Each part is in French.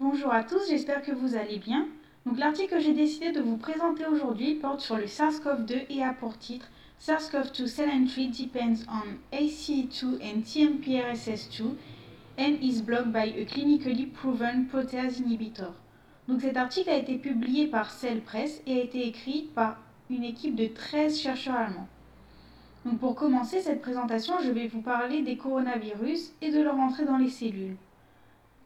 Bonjour à tous, j'espère que vous allez bien. Donc l'article que j'ai décidé de vous présenter aujourd'hui porte sur le SARS-CoV-2 et a pour titre SARS-CoV-2 cell entry depends on ACE2 and TMPRSS2 and is blocked by a clinically proven protease inhibitor. Donc cet article a été publié par Cell Press et a été écrit par une équipe de 13 chercheurs allemands. Pour commencer cette présentation, je vais vous parler des coronavirus et de leur entrée dans les cellules.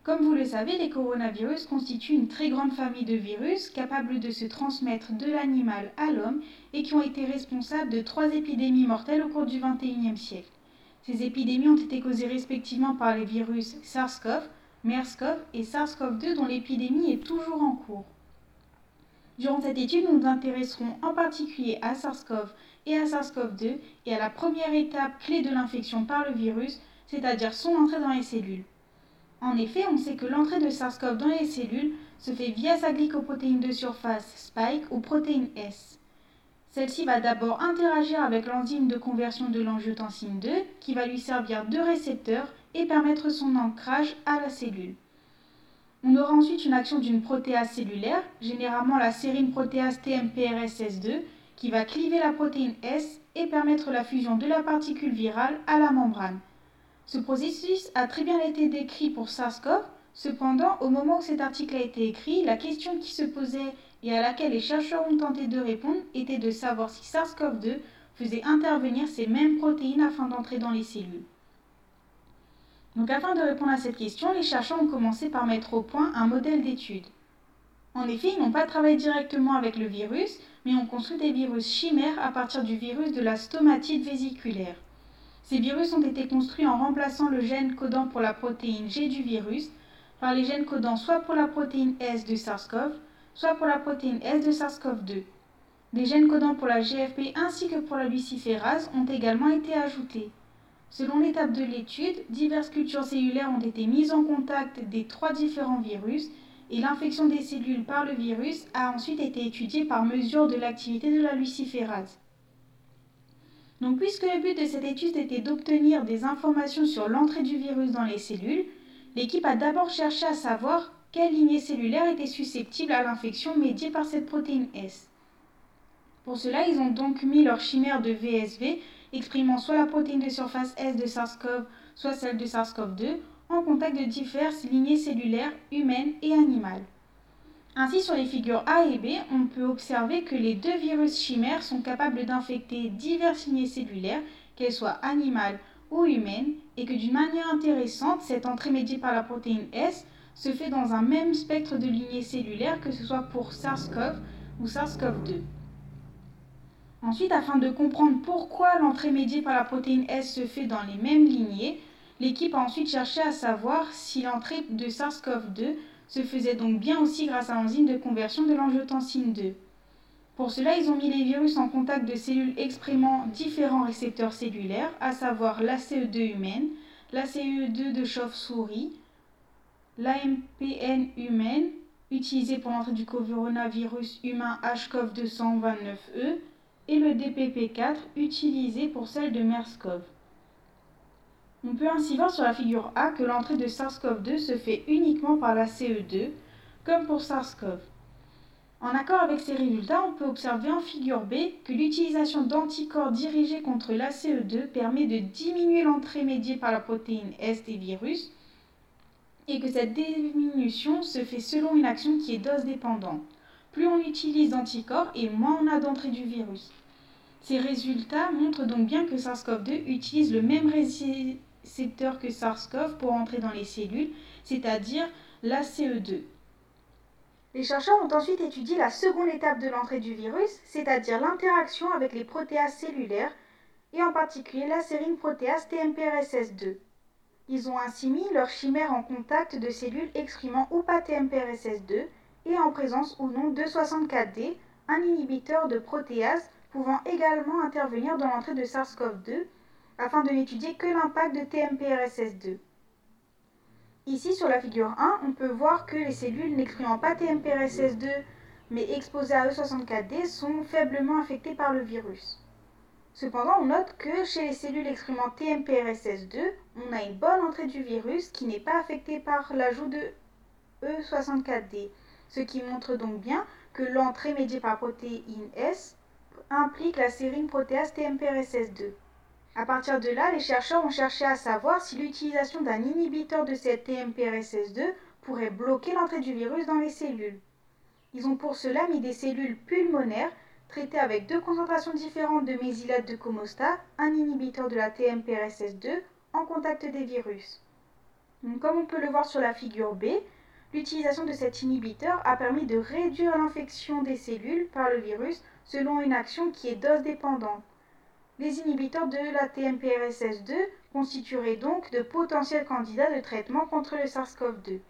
Comme vous le savez, les coronavirus constituent une très grande famille de virus capables de se transmettre de l'animal à l'homme et qui ont été responsables de trois épidémies mortelles au cours du XXIe siècle. Ces épidémies ont été causées respectivement par les virus SARS-CoV, MERS-CoV et SARS-CoV-2 dont l'épidémie est toujours en cours. Durant cette étude, nous nous intéresserons en particulier à SARS-CoV et à SARS-CoV-2 et à la première étape clé de l'infection par le virus, c'est-à-dire son entrée dans les cellules. En effet, on sait que l'entrée de SARS-CoV dans les cellules se fait via sa glycoprotéine de surface spike ou protéine S. Celle-ci va d'abord interagir avec l'enzyme de conversion de l'angiotensine 2 qui va lui servir de récepteur et permettre son ancrage à la cellule. On aura ensuite une action d'une protéase cellulaire, généralement la sérine protéase TMPRSS2, qui va cliver la protéine S et permettre la fusion de la particule virale à la membrane. Ce processus a très bien été décrit pour SARS-CoV. Cependant, au moment où cet article a été écrit, la question qui se posait et à laquelle les chercheurs ont tenté de répondre était de savoir si SARS-CoV-2 faisait intervenir ces mêmes protéines afin d'entrer dans les cellules. Donc afin de répondre à cette question, les chercheurs ont commencé par mettre au point un modèle d'étude. En effet, ils n'ont pas travaillé directement avec le virus, mais ont construit des virus chimères à partir du virus de la stomatite vésiculaire. Ces virus ont été construits en remplaçant le gène codant pour la protéine G du virus par les gènes codant soit pour la protéine S de SARS-CoV, soit pour la protéine S de SARS-CoV-2. Des gènes codant pour la GFP ainsi que pour la luciférase ont également été ajoutés. Selon l'étape de l'étude, diverses cultures cellulaires ont été mises en contact des trois différents virus et l'infection des cellules par le virus a ensuite été étudiée par mesure de l'activité de la luciférase. Donc puisque le but de cette étude était d'obtenir des informations sur l'entrée du virus dans les cellules, l'équipe a d'abord cherché à savoir quelle lignée cellulaire était susceptible à l'infection médiée par cette protéine S. Pour cela, ils ont donc mis leur chimère de VSV, exprimant soit la protéine de surface S de SARS-CoV, soit celle de SARS-CoV-2, en contact de diverses lignées cellulaires humaines et animales. Ainsi, sur les figures A et B, on peut observer que les deux virus chimères sont capables d'infecter diverses lignées cellulaires, qu'elles soient animales ou humaines, et que d'une manière intéressante, cette entrée médiée par la protéine S se fait dans un même spectre de lignées cellulaires, que ce soit pour SARS-CoV ou SARS-CoV-2. Ensuite, afin de comprendre pourquoi l'entrée médiée par la protéine S se fait dans les mêmes lignées, l'équipe a ensuite cherché à savoir si l'entrée de SARS-CoV-2 se faisait donc bien aussi grâce à l'enzyme de conversion de l'angiotensine 2. Pour cela, ils ont mis les virus en contact de cellules exprimant différents récepteurs cellulaires, à savoir l'ACE2 humaine, l'ACE2 de chauve-souris, l'AMPN humaine, utilisée pour l'entrée du coronavirus humain HCOV229E, et le DPP4, utilisé pour celle de MERS-CoV. On peut ainsi voir sur la figure A que l'entrée de SARS-CoV-2 se fait uniquement par la CE2, comme pour SARS-CoV. En accord avec ces résultats, on peut observer en figure B que l'utilisation d'anticorps dirigés contre l'ACE2 permet de diminuer l'entrée médiée par la protéine S des virus et que cette diminution se fait selon une action qui est dose dépendante. Plus on utilise d'anticorps et moins on a d'entrée du virus. Ces résultats montrent donc bien que SARS-CoV-2 utilise le même récepteur que SARS-CoV pour entrer dans les cellules, c'est-à-dire l'ACE2. Les chercheurs ont ensuite étudié la seconde étape de l'entrée du virus, c'est-à-dire l'interaction avec les protéases cellulaires, et en particulier la sérine protéase TMPRSS2. Ils ont ainsi mis leur chimère en contact de cellules exprimant ou pas TMPRSS2 et en présence ou non de 64D, un inhibiteur de protéase pouvant également intervenir dans l'entrée de SARS-CoV-2 afin de n'étudier que l'impact de TMPRSS2. Ici, sur la figure 1, on peut voir que les cellules n'exprimant pas TMPRSS2 mais exposées à E64D sont faiblement affectées par le virus. Cependant, on note que chez les cellules exprimant TMPRSS2, on a une bonne entrée du virus qui n'est pas affectée par l'ajout de E64D, ce qui montre donc bien que l'entrée médiée par protéine S implique la sérine protéase TMPRSS2. À partir de là, les chercheurs ont cherché à savoir si l'utilisation d'un inhibiteur de cette TMPRSS2 pourrait bloquer l'entrée du virus dans les cellules. Ils ont pour cela mis des cellules pulmonaires traitées avec deux concentrations différentes de mésylate de Comosta, un inhibiteur de la TMPRSS2, en contact des virus. comme on peut le voir sur la figure B, l'utilisation de cet inhibiteur a permis de réduire l'infection des cellules par le virus selon une action qui est dose dépendante. Les inhibiteurs de la TMPRSS2 constitueraient donc de potentiels candidats de traitement contre le SARS-CoV-2.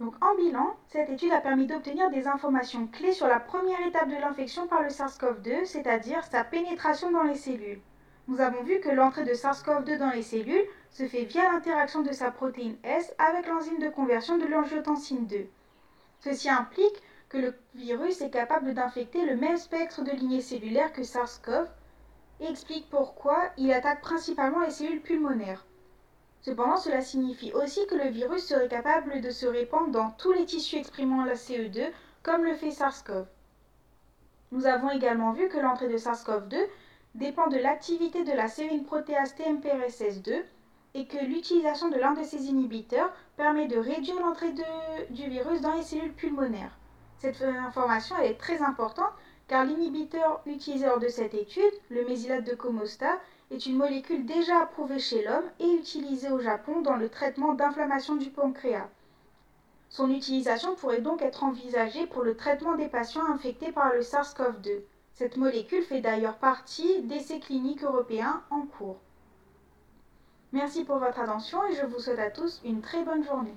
Donc en bilan, cette étude a permis d'obtenir des informations clés sur la première étape de l'infection par le SARS-CoV-2, c'est-à-dire sa pénétration dans les cellules. Nous avons vu que l'entrée de SARS-CoV-2 dans les cellules se fait via l'interaction de sa protéine S avec l'enzyme de conversion de l'angiotensine 2. Ceci implique le virus est capable d'infecter le même spectre de lignées cellulaires que SARS-CoV et explique pourquoi il attaque principalement les cellules pulmonaires. Cependant, cela signifie aussi que le virus serait capable de se répandre dans tous les tissus exprimant la CE2, comme le fait SARS-CoV. Nous avons également vu que l'entrée de SARS-CoV-2 dépend de l'activité de la sérine protéase TMPRSS2 et que l'utilisation de l'un de ces inhibiteurs permet de réduire l'entrée du virus dans les cellules pulmonaires. Cette information est très importante car l'inhibiteur utilisé lors de cette étude, le mésylate de Comosta, est une molécule déjà approuvée chez l'homme et utilisée au Japon dans le traitement d'inflammation du pancréas. Son utilisation pourrait donc être envisagée pour le traitement des patients infectés par le SARS-CoV-2. Cette molécule fait d'ailleurs partie d'essais cliniques européens en cours. Merci pour votre attention et je vous souhaite à tous une très bonne journée.